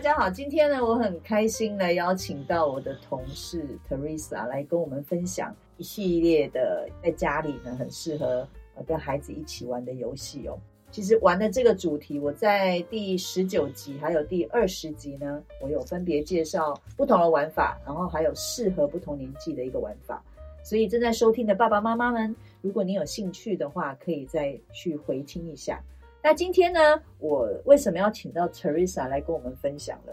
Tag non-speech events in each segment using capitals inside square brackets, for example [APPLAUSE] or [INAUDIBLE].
大家好，今天呢，我很开心来邀请到我的同事 Teresa 来跟我们分享一系列的在家里呢很适合跟孩子一起玩的游戏哦。其实玩的这个主题，我在第十九集还有第二十集呢，我有分别介绍不同的玩法，然后还有适合不同年纪的一个玩法。所以正在收听的爸爸妈妈们，如果你有兴趣的话，可以再去回听一下。那今天呢，我为什么要请到 Teresa 来跟我们分享呢？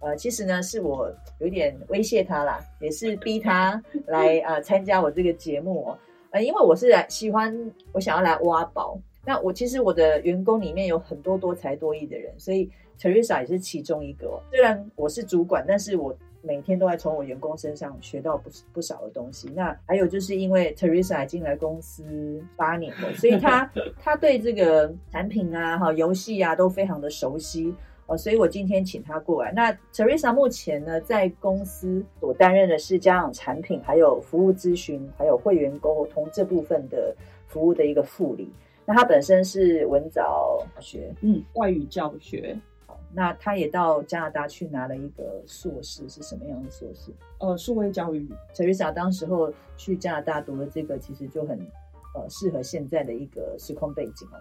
呃，其实呢，是我有点威胁她啦，也是逼她 [LAUGHS] 来啊、呃、参加我这个节目哦。呃，因为我是来喜欢，我想要来挖宝。那我其实我的员工里面有很多多才多艺的人，所以 Teresa 也是其中一个哦。虽然我是主管，但是我。每天都在从我员工身上学到不不少的东西。那还有就是因为 Teresa 进来公司八年了，所以他他 [LAUGHS] 对这个产品啊、哈游戏啊都非常的熟悉哦。所以我今天请他过来。那 Teresa 目前呢在公司所担任的是家长产品、还有服务咨询、还有会员沟通这部分的服务的一个副理。那他本身是文藻学，嗯，外语教学。那他也到加拿大去拿了一个硕士，是什么样的硕士？呃，数位教育。Teresa 当时候去加拿大读了这个，其实就很呃适合现在的一个时空背景哦。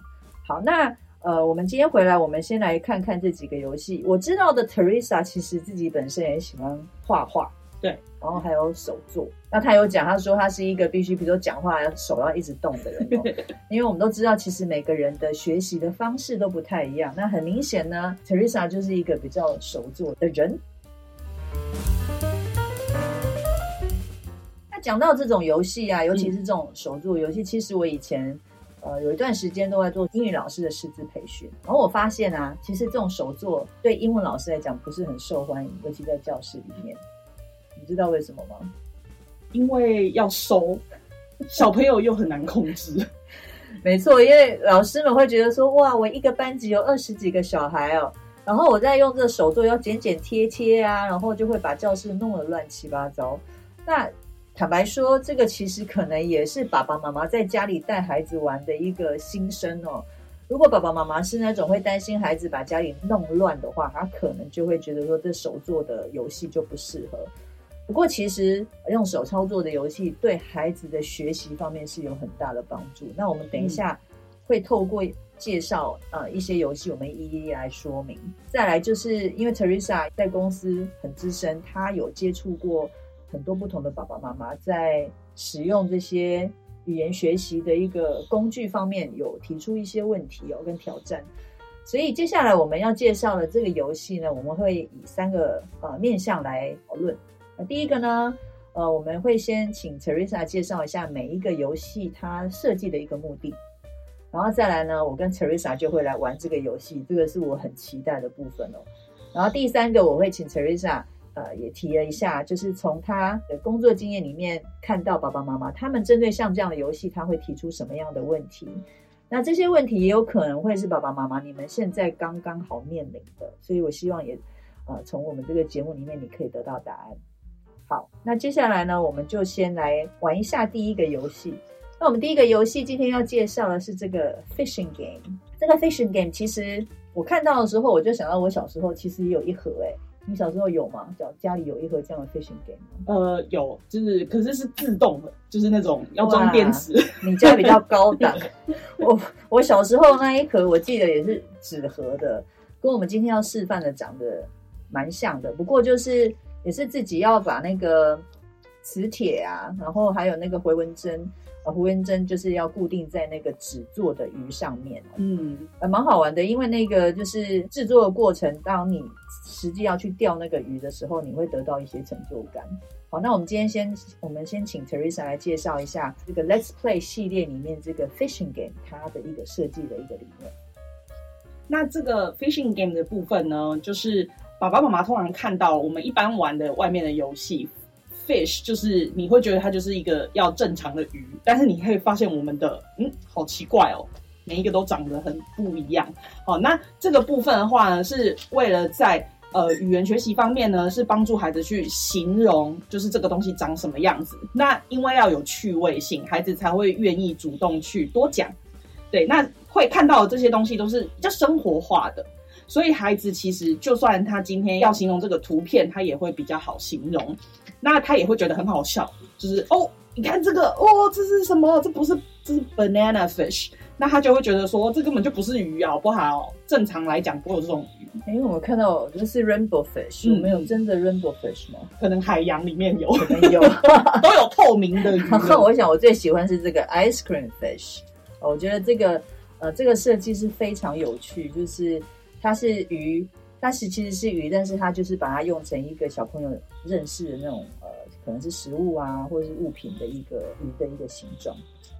好，那呃，我们今天回来，我们先来看看这几个游戏。我知道的 Teresa 其实自己本身也喜欢画画。对，然后还有手作。那他有讲，他说他是一个必须，比如说讲话手要一直动的人哦。[LAUGHS] 因为我们都知道，其实每个人的学习的方式都不太一样。那很明显呢，Teresa 就是一个比较手作的人。那讲到这种游戏啊，尤其是这种手作游戏，嗯、其实我以前呃有一段时间都在做英语老师的师资培训，然后我发现啊，其实这种手作对英文老师来讲不是很受欢迎，尤其在教室里面。你知道为什么吗？因为要收小朋友又很难控制。[LAUGHS] 没错，因为老师们会觉得说：“哇，我一个班级有二十几个小孩哦，然后我在用这个手作要剪剪贴贴啊，然后就会把教室弄得乱七八糟。”那坦白说，这个其实可能也是爸爸妈妈在家里带孩子玩的一个心声哦。如果爸爸妈妈是那种会担心孩子把家里弄乱的话，他可能就会觉得说这手作的游戏就不适合。不过，其实用手操作的游戏对孩子的学习方面是有很大的帮助。那我们等一下会透过介绍呃一些游戏，我们一一来说明。再来就是因为 Teresa 在公司很资深，她有接触过很多不同的爸爸妈妈，在使用这些语言学习的一个工具方面有提出一些问题哦跟挑战。所以接下来我们要介绍的这个游戏呢，我们会以三个呃面向来讨论。那第一个呢，呃，我们会先请 Teresa 介绍一下每一个游戏它设计的一个目的，然后再来呢，我跟 Teresa 就会来玩这个游戏，这个是我很期待的部分哦。然后第三个，我会请 Teresa 呃也提了一下，就是从他的工作经验里面看到爸爸妈妈他们针对像这样的游戏，他会提出什么样的问题？那这些问题也有可能会是爸爸妈妈你们现在刚刚好面临的，所以我希望也呃从我们这个节目里面你可以得到答案。好，那接下来呢，我们就先来玩一下第一个游戏。那我们第一个游戏今天要介绍的是这个 fishing game。这个 fishing game 其实我看到的时候，我就想到我小时候其实也有一盒欸。你小时候有吗？家家里有一盒这样的 fishing game 吗？呃，有，就是可是是自动的，就是那种要装电池。你家比较高档。[LAUGHS] 我我小时候那一盒我记得也是纸盒的，跟我们今天要示范的长得蛮像的，不过就是。也是自己要把那个磁铁啊，然后还有那个回纹针，呃，回纹针就是要固定在那个纸做的鱼上面。嗯，呃，蛮好玩的，因为那个就是制作的过程，当你实际要去钓那个鱼的时候，你会得到一些成就感。好，那我们今天先，我们先请 Teresa 来介绍一下这个 Let's Play 系列里面这个 Fishing Game 它的一个设计的一个理念。那这个 fishing game 的部分呢，就是爸爸妈妈通常看到我们一般玩的外面的游戏，fish 就是你会觉得它就是一个要正常的鱼，但是你可以发现我们的嗯，好奇怪哦，每一个都长得很不一样。好，那这个部分的话呢，是为了在呃，语言学习方面呢，是帮助孩子去形容，就是这个东西长什么样子。那因为要有趣味性，孩子才会愿意主动去多讲。对，那会看到的这些东西都是比较生活化的，所以孩子其实就算他今天要形容这个图片，他也会比较好形容。那他也会觉得很好笑，就是哦，你看这个，哦，这是什么？这不是，这是 banana fish。那他就会觉得说，这根本就不是鱼啊，好不好？正常来讲，不会有这种鱼。因为我们看到就是 rainbow fish，有没有真的 rainbow fish 吗？可能海洋里面有，可能有，[LAUGHS] 都有透明的鱼。然后我想，我最喜欢是这个 ice cream fish。我觉得这个呃，这个设计是非常有趣，就是它是鱼，它是其实是鱼，但是它就是把它用成一个小朋友认识的那种呃，可能是食物啊，或者是物品的一个鱼的一个形状。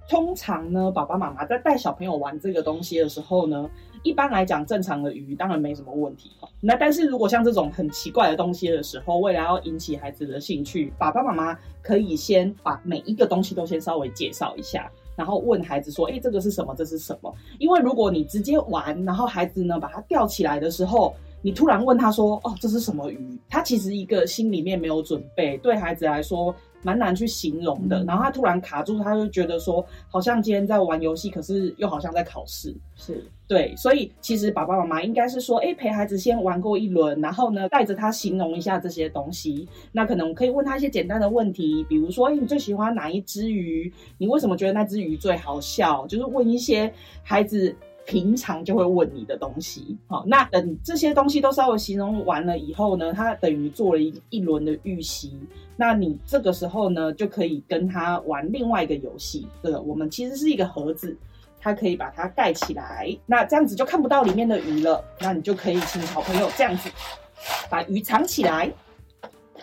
通常呢，爸爸妈妈在带小朋友玩这个东西的时候呢，一般来讲，正常的鱼当然没什么问题。那但是如果像这种很奇怪的东西的时候，为了要引起孩子的兴趣，爸爸妈妈可以先把每一个东西都先稍微介绍一下，然后问孩子说：“诶，这个是什么？这是什么？”因为如果你直接玩，然后孩子呢把它钓起来的时候，你突然问他说：“哦，这是什么鱼？”他其实一个心里面没有准备，对孩子来说。蛮难去形容的，然后他突然卡住，他就觉得说，好像今天在玩游戏，可是又好像在考试，是对，所以其实爸爸妈妈应该是说，哎，陪孩子先玩过一轮，然后呢，带着他形容一下这些东西，那可能可以问他一些简单的问题，比如说，哎，你最喜欢哪一只鱼？你为什么觉得那只鱼最好笑？就是问一些孩子。平常就会问你的东西，好，那等这些东西都稍微形容完了以后呢，他等于做了一一轮的预习。那你这个时候呢，就可以跟他玩另外一个游戏。这个我们其实是一个盒子，他可以把它盖起来，那这样子就看不到里面的鱼了。那你就可以请小朋友这样子把鱼藏起来。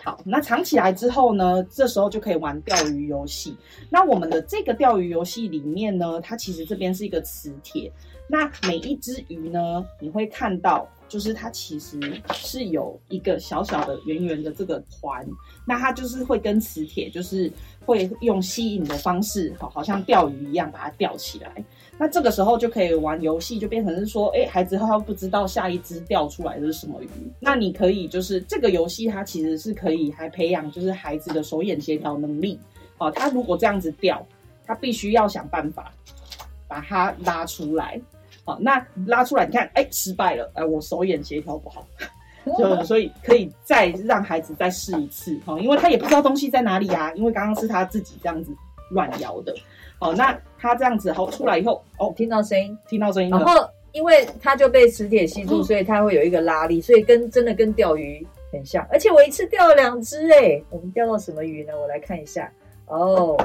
好，那藏起来之后呢，这时候就可以玩钓鱼游戏。那我们的这个钓鱼游戏里面呢，它其实这边是一个磁铁。那每一只鱼呢，你会看到，就是它其实是有一个小小的圆圆的这个环，那它就是会跟磁铁，就是会用吸引的方式，好，好像钓鱼一样把它钓起来。那这个时候就可以玩游戏，就变成是说，哎，孩子他不知道下一只钓出来的是什么鱼。那你可以就是这个游戏，它其实是可以还培养就是孩子的手眼协调能力。好，他如果这样子钓，他必须要想办法把它拉出来。好，那拉出来，你看，哎，失败了，哎，我手眼协调不好，[LAUGHS] 就所以可以再让孩子再试一次，哈，因为他也不知道东西在哪里啊，因为刚刚是他自己这样子乱摇的，好，那他这样子好出来以后，哦，听到声音，听到声音，然后因为他就被磁铁吸住，所以他会有一个拉力，所以跟真的跟钓鱼很像，而且我一次钓了两只，哎，我们钓到什么鱼呢？我来看一下，哦，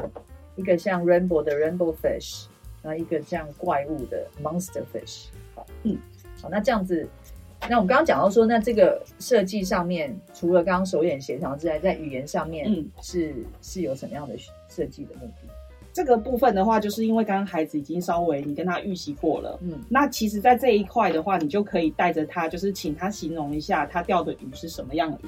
一个像 rainbow 的 rainbow fish。那一个这样怪物的 monster fish，好，嗯，好，那这样子，那我们刚刚讲到说，那这个设计上面，除了刚刚手眼协调之外，在语言上面，嗯，是是有什么样的设计的目的？这个部分的话，就是因为刚刚孩子已经稍微你跟他预习过了，嗯，那其实，在这一块的话，你就可以带着他，就是请他形容一下他钓的鱼是什么样的鱼。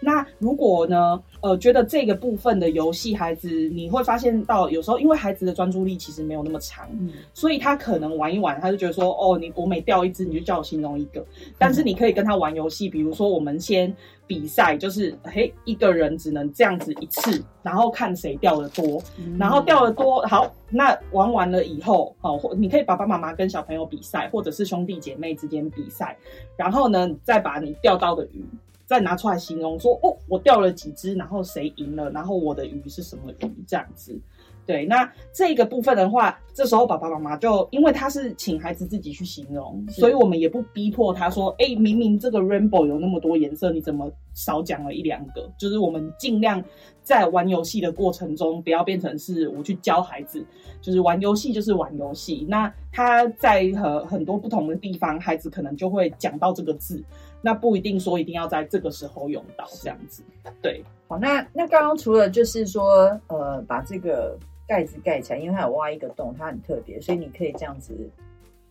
那如果呢，呃，觉得这个部分的游戏，孩子你会发现到有时候，因为孩子的专注力其实没有那么长，嗯，所以他可能玩一玩，他就觉得说，哦，你我每钓一只，你就叫我形容一个。但是你可以跟他玩游戏，比如说我们先。比赛就是，嘿，一个人只能这样子一次，然后看谁钓的多，嗯、然后钓的多，好，那玩完了以后，好，或你可以爸爸妈妈跟小朋友比赛，或者是兄弟姐妹之间比赛，然后呢，再把你钓到的鱼再拿出来形容，说，哦，我钓了几只，然后谁赢了，然后我的鱼是什么鱼，这样子。对，那这个部分的话，这时候爸爸妈妈就因为他是请孩子自己去形容，所以我们也不逼迫他说，哎，明明这个 rainbow 有那么多颜色，你怎么少讲了一两个？就是我们尽量在玩游戏的过程中，不要变成是我去教孩子，就是玩游戏就是玩游戏。那他在和很多不同的地方，孩子可能就会讲到这个字，那不一定说一定要在这个时候用到这样子。对，好，那那刚刚除了就是说，呃，把这个。盖子盖起来，因为它有挖一个洞，它很特别，所以你可以这样子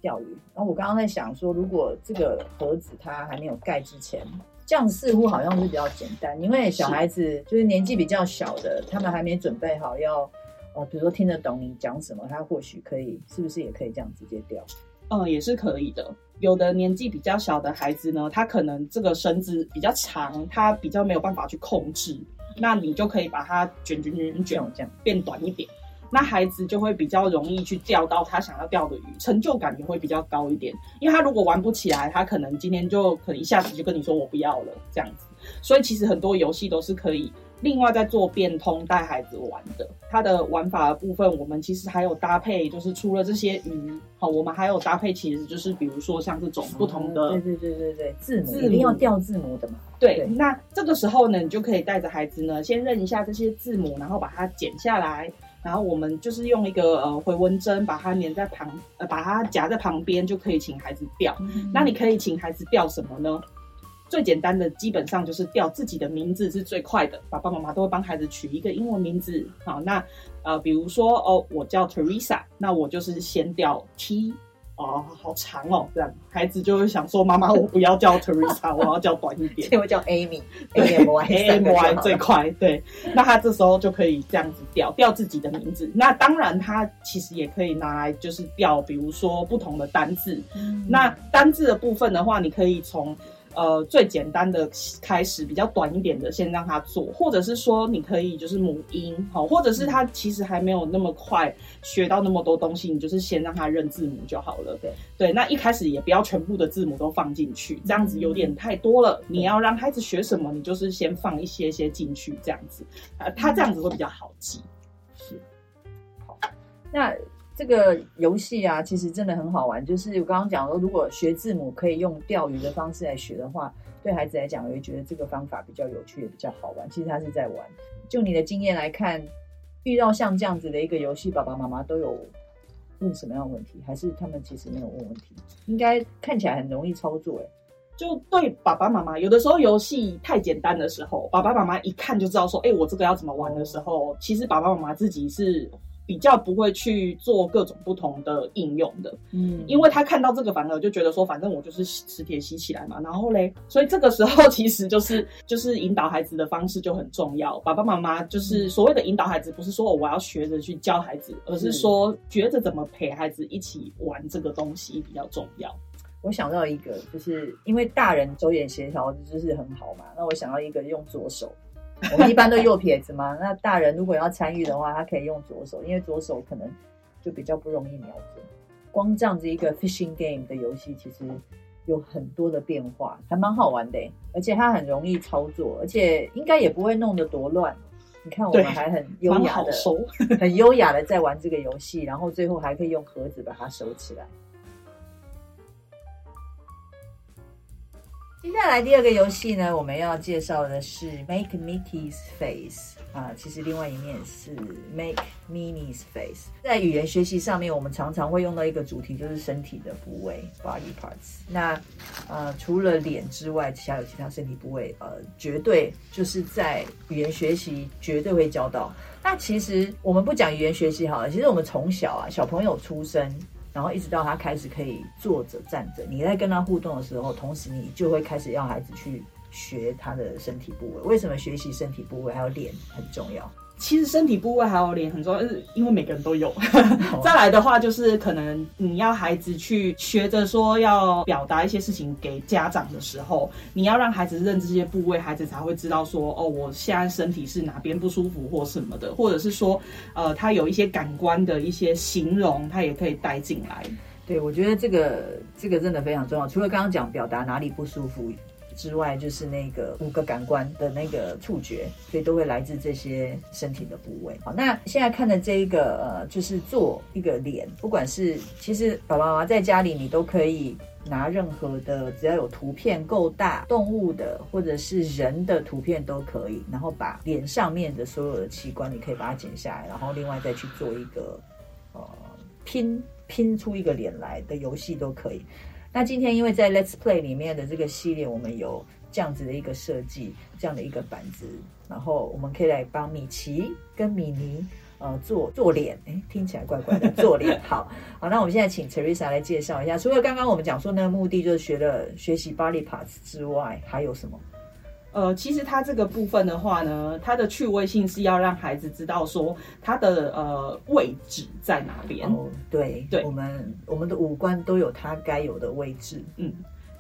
钓鱼。然后我刚刚在想说，如果这个盒子它还没有盖之前，这样似乎好像是比较简单，因为小孩子就是年纪比较小的，他们还没准备好要，呃，比如说听得懂你讲什么，他或许可以，是不是也可以这样直接钓？嗯，也是可以的。有的年纪比较小的孩子呢，他可能这个绳子比较长，他比较没有办法去控制，那你就可以把它卷卷卷卷，这样变短一点。那孩子就会比较容易去钓到他想要钓的鱼，成就感也会比较高一点。因为他如果玩不起来，他可能今天就可能一下子就跟你说我不要了这样子。所以其实很多游戏都是可以另外再做变通带孩子玩的。它的玩法的部分，我们其实还有搭配，就是除了这些鱼，好，我们还有搭配，其实就是比如说像这种不同的，哦、对对对对对，字母，一定要钓字母的嘛。对，对，那这个时候呢，你就可以带着孩子呢，先认一下这些字母，然后把它剪下来。然后我们就是用一个呃回纹针把它粘在旁，呃把它夹在旁边，就可以请孩子钓。嗯、那你可以请孩子钓什么呢？最简单的基本上就是钓自己的名字是最快的，爸爸妈妈都会帮孩子取一个英文名字。好，那呃比如说哦我叫 Teresa，那我就是先钓 T。哦，好长哦，这样孩子就会想说：“妈妈，我不要叫 Teresa，我要叫短一点，[LAUGHS] 我叫 Amy，A M Y，A M Y 最快。”对，那他这时候就可以这样子调调自己的名字。那当然，他其实也可以拿来就是调，比如说不同的单字。嗯、那单字的部分的话，你可以从。呃，最简单的开始，比较短一点的，先让他做，或者是说，你可以就是母婴，好，或者是他其实还没有那么快学到那么多东西，你就是先让他认字母就好了。对对，那一开始也不要全部的字母都放进去，这样子有点太多了。你要让孩子学什么，你就是先放一些些进去，这样子，啊，他这样子会比较好记。是，好，那。这个游戏啊，其实真的很好玩。就是我刚刚讲说，如果学字母可以用钓鱼的方式来学的话，对孩子来讲，我会觉得这个方法比较有趣，也比较好玩。其实他是在玩。就你的经验来看，遇到像这样子的一个游戏，爸爸妈妈都有问什么样的问题？还是他们其实没有问问题？应该看起来很容易操作，哎。就对爸爸妈妈，有的时候游戏太简单的时候，爸爸妈妈一看就知道说，哎，我这个要怎么玩的时候，其实爸爸妈妈自己是。比较不会去做各种不同的应用的，嗯，因为他看到这个反而就觉得说，反正我就是磁铁吸起来嘛，然后嘞，所以这个时候 [LAUGHS] 其实就是就是引导孩子的方式就很重要。爸爸妈妈就是所谓的引导孩子，不是说我要学着去教孩子，而是说学着怎么陪孩子一起玩这个东西比较重要。我想到一个，就是因为大人手眼协调就是很好嘛，那我想到一个用左手。我们一般都右撇子嘛，那大人如果要参与的话，他可以用左手，因为左手可能就比较不容易瞄准。光这样子一个 fishing game 的游戏，其实有很多的变化，还蛮好玩的，而且它很容易操作，而且应该也不会弄得多乱。你看，我们还很优雅的，很优雅的在玩这个游戏，然后最后还可以用盒子把它收起来。接下来第二个游戏呢，我们要介绍的是 Make Mickey's Face 啊，其实另外一面是 Make Minnie's Face。在语言学习上面，我们常常会用到一个主题，就是身体的部位 （body parts）。那呃，除了脸之外，其他有其他身体部位，呃，绝对就是在语言学习绝对会教到。那其实我们不讲语言学习好了，其实我们从小啊，小朋友出生。然后一直到他开始可以坐着、站着，你在跟他互动的时候，同时你就会开始要孩子去学他的身体部位。为什么学习身体部位还有脸很重要？其实身体部位还有脸很重要，是因为每个人都有。[LAUGHS] 再来的话，就是可能你要孩子去学着说要表达一些事情给家长的时候，你要让孩子认这些部位，孩子才会知道说哦，我现在身体是哪边不舒服或什么的，或者是说呃，他有一些感官的一些形容，他也可以带进来。对，我觉得这个这个真的非常重要。除了刚刚讲表达哪里不舒服。之外，就是那个五个感官的那个触觉，所以都会来自这些身体的部位。好，那现在看的这一个呃，就是做一个脸，不管是其实爸爸妈妈在家里，你都可以拿任何的，只要有图片够大，动物的或者是人的图片都可以，然后把脸上面的所有的器官，你可以把它剪下来，然后另外再去做一个呃拼拼出一个脸来的游戏都可以。那今天因为在 Let's Play 里面的这个系列，我们有这样子的一个设计，这样的一个板子，然后我们可以来帮米奇跟米妮呃做做脸，哎，听起来怪怪的，做脸。好好，那我们现在请 Teresa 来介绍一下，除了刚刚我们讲说那个目的就是学了学习 body parts 之外，还有什么？呃，其实它这个部分的话呢，它的趣味性是要让孩子知道说它的呃位置在哪边。哦，对对，我们我们的五官都有它该有的位置。嗯。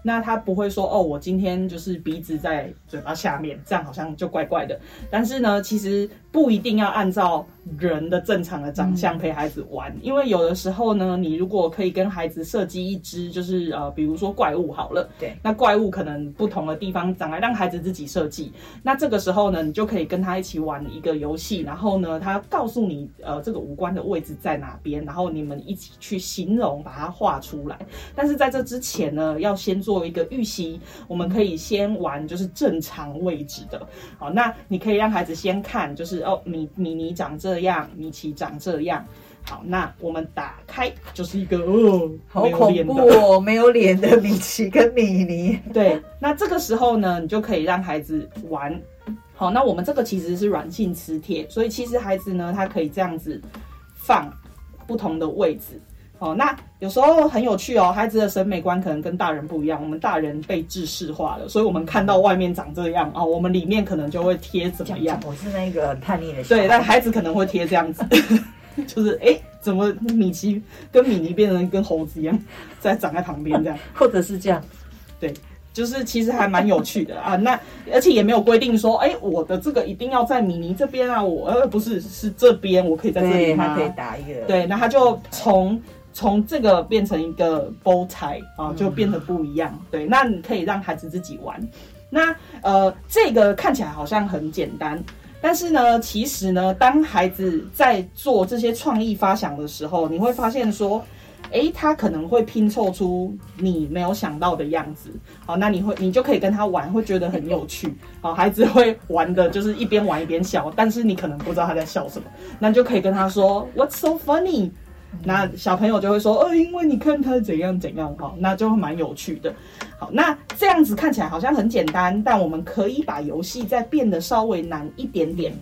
那他不会说哦，我今天就是鼻子在嘴巴下面，这样好像就怪怪的。但是呢，其实不一定要按照人的正常的长相陪孩子玩，嗯、因为有的时候呢，你如果可以跟孩子设计一只，就是呃，比如说怪物好了，对，那怪物可能不同的地方长来，让孩子自己设计。那这个时候呢，你就可以跟他一起玩一个游戏，然后呢，他告诉你呃这个五官的位置在哪边，然后你们一起去形容，把它画出来。但是在这之前呢，要先做。做一个预习，我们可以先玩就是正常位置的，好，那你可以让孩子先看，就是哦，米米妮长这样，米奇长这样，好，那我们打开就是一个哦，好恐怖哦，没有脸的米奇跟米妮，[LAUGHS] 对，那这个时候呢，你就可以让孩子玩，好，那我们这个其实是软性磁铁，所以其实孩子呢，他可以这样子放不同的位置。哦，那有时候很有趣哦，孩子的审美观可能跟大人不一样。我们大人被制式化了，所以我们看到外面长这样哦，我们里面可能就会贴怎么样？我是那个叛逆的，对，但孩子可能会贴这样子，[LAUGHS] 就是哎、欸，怎么米奇跟米妮变成跟猴子一样，在长在旁边这样，[LAUGHS] 或者是这样，对，就是其实还蛮有趣的啊。那而且也没有规定说，哎、欸，我的这个一定要在米妮这边啊，我呃不是是这边，我可以在这里吗？他可以打一个，对，那他就从。从这个变成一个 bow tie 啊，就变得不一样。对，那你可以让孩子自己玩。那呃，这个看起来好像很简单，但是呢，其实呢，当孩子在做这些创意发想的时候，你会发现说，诶，他可能会拼凑出你没有想到的样子。好，那你会，你就可以跟他玩，会觉得很有趣。好，孩子会玩的就是一边玩一边笑，但是你可能不知道他在笑什么，那你就可以跟他说，What's so funny？那小朋友就会说，呃，因为你看他怎样怎样，哈，那就会蛮有趣的。好，那这样子看起来好像很简单，但我们可以把游戏再变得稍微难一点点。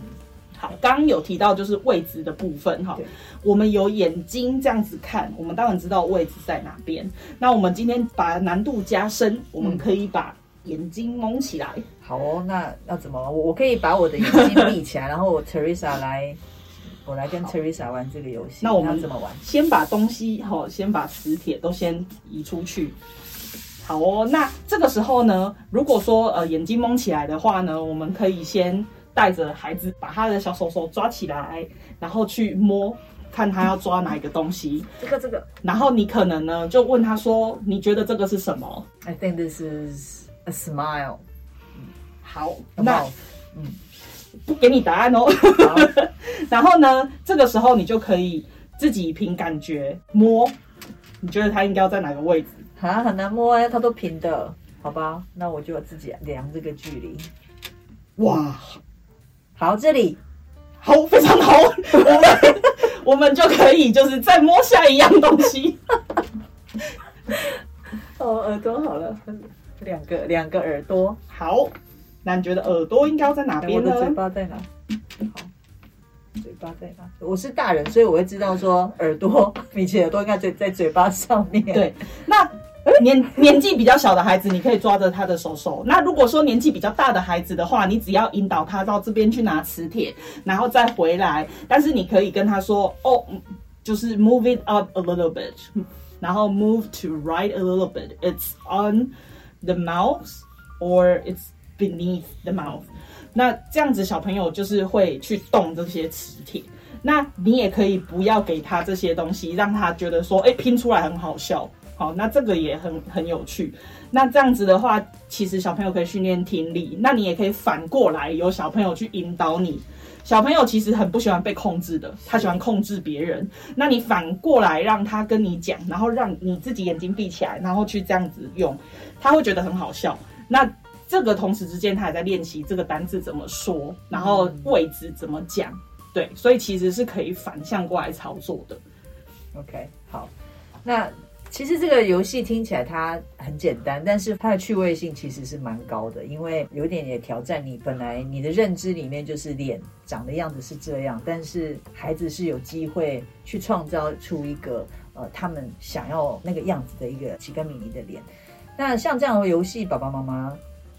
好，刚刚有提到就是位置的部分，哈，我们有眼睛这样子看，我们当然知道位置在哪边。那我们今天把难度加深，我们可以把眼睛蒙起来。好哦，那要怎么？我我可以把我的眼睛闭起来，然后我 Teresa 来。我来跟 Teresa 玩这个游戏。那我们怎么玩？先把东西哈，先把磁铁都先移出去。好哦，那这个时候呢，如果说呃眼睛蒙起来的话呢，我们可以先带着孩子把他的小手手抓起来，然后去摸，看他要抓哪一个东西。这个这个。然后你可能呢就问他说：“你觉得这个是什么？”I think this is a smile。好，那嗯。不给你答案哦，[LAUGHS] 然后呢，这个时候你就可以自己凭感觉摸，你觉得它应该要在哪个位置？啊，很难摸啊，它都平的，好吧？那我就自己量这个距离。哇，好，这里好，非常好，[LAUGHS] 我们我们就可以就是再摸下一样东西。[LAUGHS] 哦，耳朵好了，两个两个耳朵，好。那你觉得耳朵应该要在哪边呢？我的嘴巴在哪？好，嘴巴在哪？我是大人，所以我会知道说耳朵，[LAUGHS] 米奇耳朵应该在在嘴巴上面。对，那年年纪比较小的孩子，你可以抓着他的手手。那如果说年纪比较大的孩子的话，你只要引导他到这边去拿磁铁，然后再回来。但是你可以跟他说，哦，就是 move it up a little bit，[LAUGHS] 然后 move to right a little bit。It's on the mouth or it's Beneath the mouth，那这样子小朋友就是会去动这些磁铁。那你也可以不要给他这些东西，让他觉得说，哎，拼出来很好笑。好，那这个也很很有趣。那这样子的话，其实小朋友可以训练听力。那你也可以反过来，有小朋友去引导你。小朋友其实很不喜欢被控制的，他喜欢控制别人。那你反过来让他跟你讲，然后让你自己眼睛闭起来，然后去这样子用，他会觉得很好笑。那这个同时之间，他也在练习这个单字怎么说，然后位置怎么讲，对，所以其实是可以反向过来操作的。OK，好，那其实这个游戏听起来它很简单，但是它的趣味性其实是蛮高的，因为有点也挑战你本来你的认知里面就是脸长的样子是这样，但是孩子是有机会去创造出一个呃他们想要那个样子的一个奇跟米妮的脸。那像这样的游戏，爸爸妈妈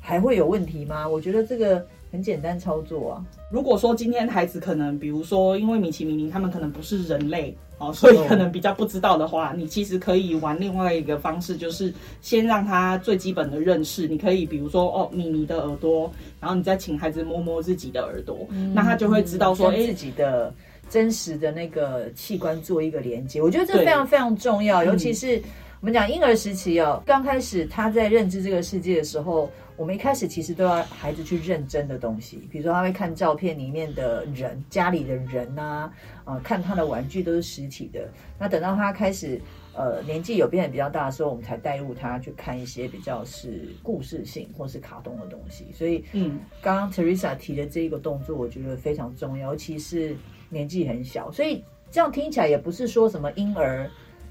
还会有问题吗？我觉得这个。很简单操作啊！如果说今天孩子可能，比如说因为米奇米妮他们可能不是人类哦，所以可能比较不知道的话，你其实可以玩另外一个方式，就是先让他最基本的认识。你可以比如说哦，米妮的耳朵，然后你再请孩子摸摸自己的耳朵，嗯、那他就会知道说，哎、嗯，自己的真实的那个器官做一个连接。我觉得这非常非常重要，尤其是我们讲婴儿时期哦，刚开始他在认知这个世界的时候。我们一开始其实都要孩子去认真的东西，比如说他会看照片里面的人，家里的人呐、啊，啊、呃，看他的玩具都是实体的。那等到他开始呃年纪有变得比较大的时候，我们才带入他去看一些比较是故事性或是卡通的东西。所以，嗯，刚刚 Teresa 提的这一个动作，我觉得非常重要，尤其是年纪很小。所以这样听起来也不是说什么婴儿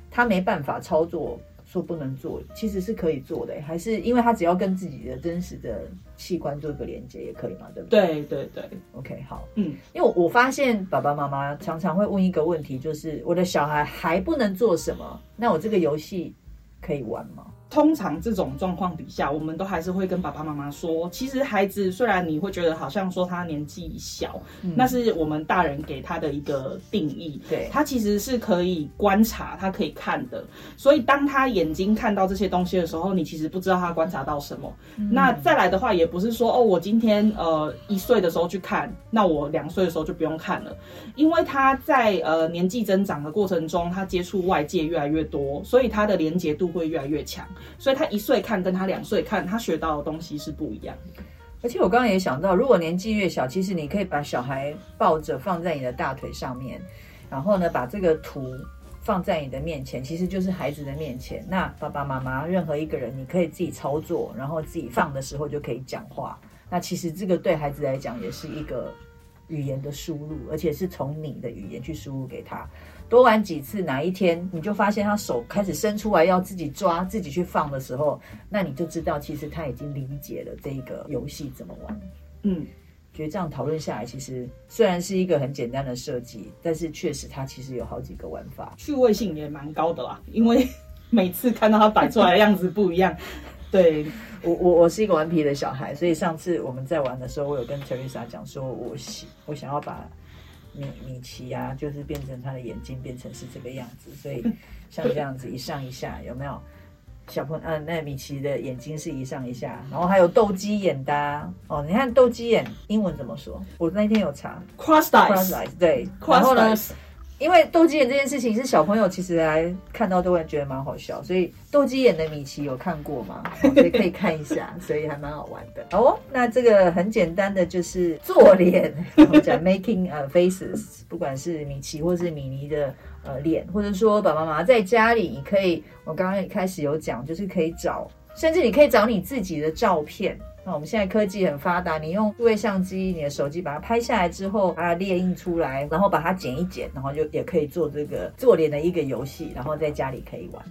他没办法操作。说不能做，其实是可以做的，还是因为他只要跟自己的真实的器官做一个连接也可以嘛，对不对？对对对，OK，好，嗯，因为我发现爸爸妈妈常常会问一个问题，就是我的小孩还不能做什么？那我这个游戏可以玩吗？通常这种状况底下，我们都还是会跟爸爸妈妈说，其实孩子虽然你会觉得好像说他年纪小，嗯，那是我们大人给他的一个定义，对，他其实是可以观察，他可以看的。所以当他眼睛看到这些东西的时候，你其实不知道他观察到什么。嗯，那再来的话，也不是说哦，我今天呃一岁的时候去看，那我两岁的时候就不用看了，因为他在呃年纪增长的过程中，他接触外界越来越多，所以他的连结度会越来越强。所以他一岁看跟他两岁看，他学到的东西是不一样的。而且我刚刚也想到，如果年纪越小，其实你可以把小孩抱着放在你的大腿上面，然后呢，把这个图放在你的面前，其实就是孩子的面前。那爸爸妈妈任何一个人，你可以自己操作，然后自己放的时候就可以讲话。那其实这个对孩子来讲也是一个语言的输入，而且是从你的语言去输入给他。多玩几次，哪一天你就发现他手开始伸出来要自己抓、自己去放的时候，那你就知道其实他已经理解了这个游戏怎么玩。嗯，觉得这样讨论下来，其实虽然是一个很简单的设计，但是确实它其实有好几个玩法，趣味性也蛮高的啦。因为 [LAUGHS] 每次看到他摆出来的样子不一样。对，我，我我是一个顽皮的小孩，所以上次我们在玩的时候，我有跟 Teresa 讲说，我喜我想要把。米米奇啊，就是变成他的眼睛变成是这个样子，所以像这样子一上一下，有没有小朋友？嗯、啊，那米奇的眼睛是一上一下，然后还有斗鸡眼的、啊、哦。你看斗鸡眼英文怎么说？我那天有查，cross eyes，对，cross eyes。因为斗鸡眼这件事情是小朋友其实来看到都会觉得蛮好笑，所以斗鸡眼的米奇有看过吗？[LAUGHS] 所以可以看一下，所以还蛮好玩的。好哦，那这个很简单的就是做脸，我们讲 making 呃 faces，不管是米奇或是米妮的呃脸，或者说爸爸妈妈在家里，你可以，我刚刚一开始有讲，就是可以找，甚至你可以找你自己的照片。那我们现在科技很发达，你用数位相机、你的手机把它拍下来之后，把它列印出来，然后把它剪一剪，然后就也可以做这个做脸的一个游戏，然后在家里可以玩。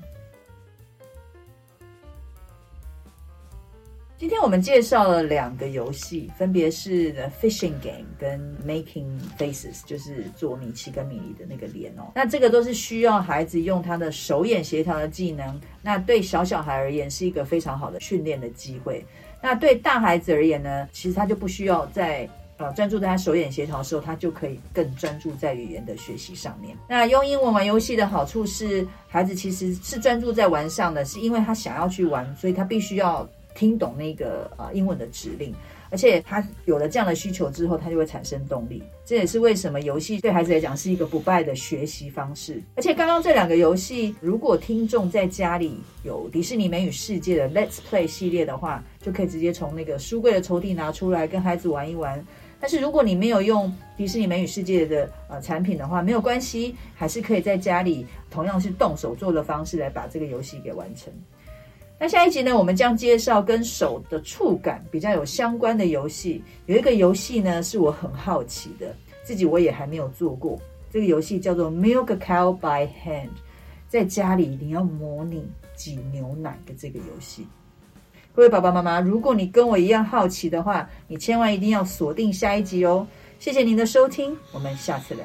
今天我们介绍了两个游戏，分别是 The Fishing Game 跟 Making Faces，就是做米奇跟米妮的那个脸哦。那这个都是需要孩子用他的手眼协调的技能，那对小小孩而言是一个非常好的训练的机会。那对大孩子而言呢，其实他就不需要在呃专注在他手眼协调的时候，他就可以更专注在语言的学习上面。那用英文玩游戏的好处是，孩子其实是专注在玩上的，是因为他想要去玩，所以他必须要听懂那个呃英文的指令。而且他有了这样的需求之后，他就会产生动力。这也是为什么游戏对孩子来讲是一个不败的学习方式。而且刚刚这两个游戏，如果听众在家里有迪士尼美语世界的 Let's Play 系列的话，就可以直接从那个书柜的抽屉拿出来跟孩子玩一玩。但是如果你没有用迪士尼美语世界的呃产品的话，没有关系，还是可以在家里同样是动手做的方式来把这个游戏给完成。那下一集呢，我们将介绍跟手的触感比较有相关的游戏。有一个游戏呢，是我很好奇的，自己我也还没有做过。这个游戏叫做 Milk Cow by Hand。在家里你要模拟挤牛奶的这个游戏。各位爸爸妈妈，如果你跟我一样好奇的话，你千万一定要锁定下一集哦。谢谢您的收听，我们下次聊。